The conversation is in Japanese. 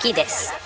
きです。